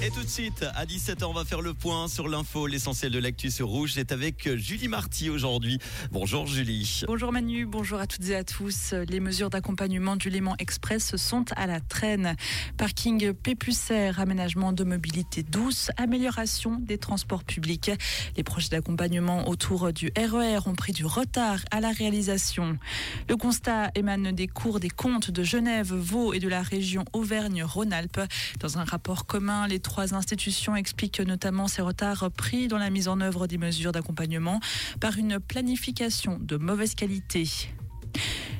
Et tout de suite, à 17h, on va faire le point sur l'info. L'essentiel de l'actu sur Rouge, c'est avec Julie Marty aujourd'hui. Bonjour Julie. Bonjour Manu, bonjour à toutes et à tous. Les mesures d'accompagnement du Léman Express sont à la traîne. Parking P aménagement de mobilité douce, amélioration des transports publics. Les projets d'accompagnement autour du RER e ont pris du retard à la réalisation. Le constat émane des cours des comptes de Genève, Vaud et de la région Auvergne-Rhône-Alpes. Dans un rapport commun, les trois institutions expliquent notamment ces retards pris dans la mise en œuvre des mesures d'accompagnement par une planification de mauvaise qualité.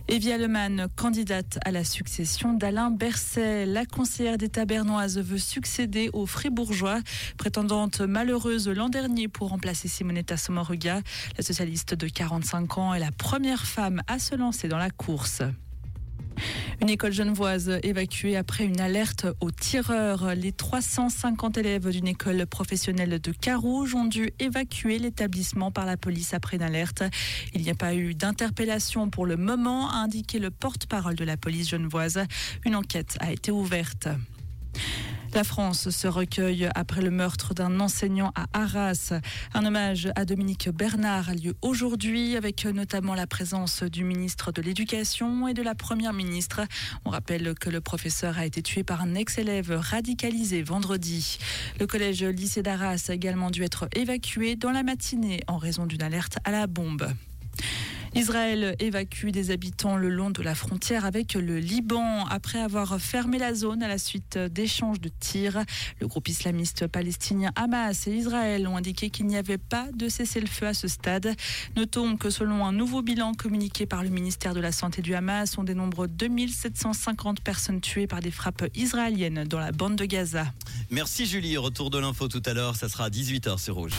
Evia Lemann, candidate à la succession d'Alain Berset. La conseillère d'État bernoise veut succéder aux Fribourgeois, prétendante malheureuse l'an dernier pour remplacer Simonetta Sommaruga. La socialiste de 45 ans est la première femme à se lancer dans la course. Une école genevoise évacuée après une alerte aux tireurs. Les 350 élèves d'une école professionnelle de Carouge ont dû évacuer l'établissement par la police après une alerte. Il n'y a pas eu d'interpellation pour le moment, a indiqué le porte-parole de la police genevoise. Une enquête a été ouverte. La France se recueille après le meurtre d'un enseignant à Arras. Un hommage à Dominique Bernard a lieu aujourd'hui avec notamment la présence du ministre de l'Éducation et de la Première ministre. On rappelle que le professeur a été tué par un ex-élève radicalisé vendredi. Le collège lycée d'Arras a également dû être évacué dans la matinée en raison d'une alerte à la bombe. Israël évacue des habitants le long de la frontière avec le Liban après avoir fermé la zone à la suite d'échanges de tirs. Le groupe islamiste palestinien Hamas et Israël ont indiqué qu'il n'y avait pas de cessez-le-feu à ce stade. Notons que selon un nouveau bilan communiqué par le ministère de la Santé du Hamas, on dénombre 2750 personnes tuées par des frappes israéliennes dans la bande de Gaza. Merci Julie. Retour de l'info tout à l'heure. Ça sera à 18h sur Rouge.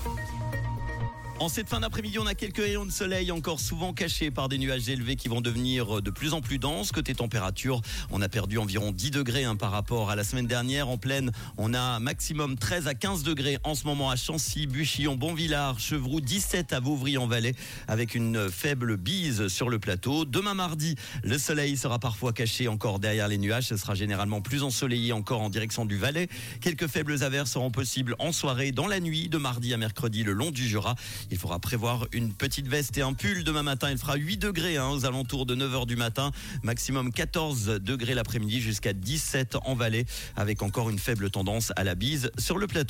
en cette fin d'après-midi, on a quelques rayons de soleil encore souvent cachés par des nuages élevés qui vont devenir de plus en plus denses. Côté température, on a perdu environ 10 degrés hein, par rapport à la semaine dernière. En pleine, on a maximum 13 à 15 degrés en ce moment à Chancy, Buchillon, Bonvillard, Chevroux, 17 à Vauvry-en-Valais avec une faible bise sur le plateau. Demain mardi, le soleil sera parfois caché encore derrière les nuages. Ce sera généralement plus ensoleillé encore en direction du Valais. Quelques faibles averses seront possibles en soirée dans la nuit de mardi à mercredi le long du Jura. Il faudra prévoir une petite veste et un pull demain matin. Il fera 8 degrés hein, aux alentours de 9h du matin. Maximum 14 degrés l'après-midi jusqu'à 17 en vallée avec encore une faible tendance à la bise sur le plateau.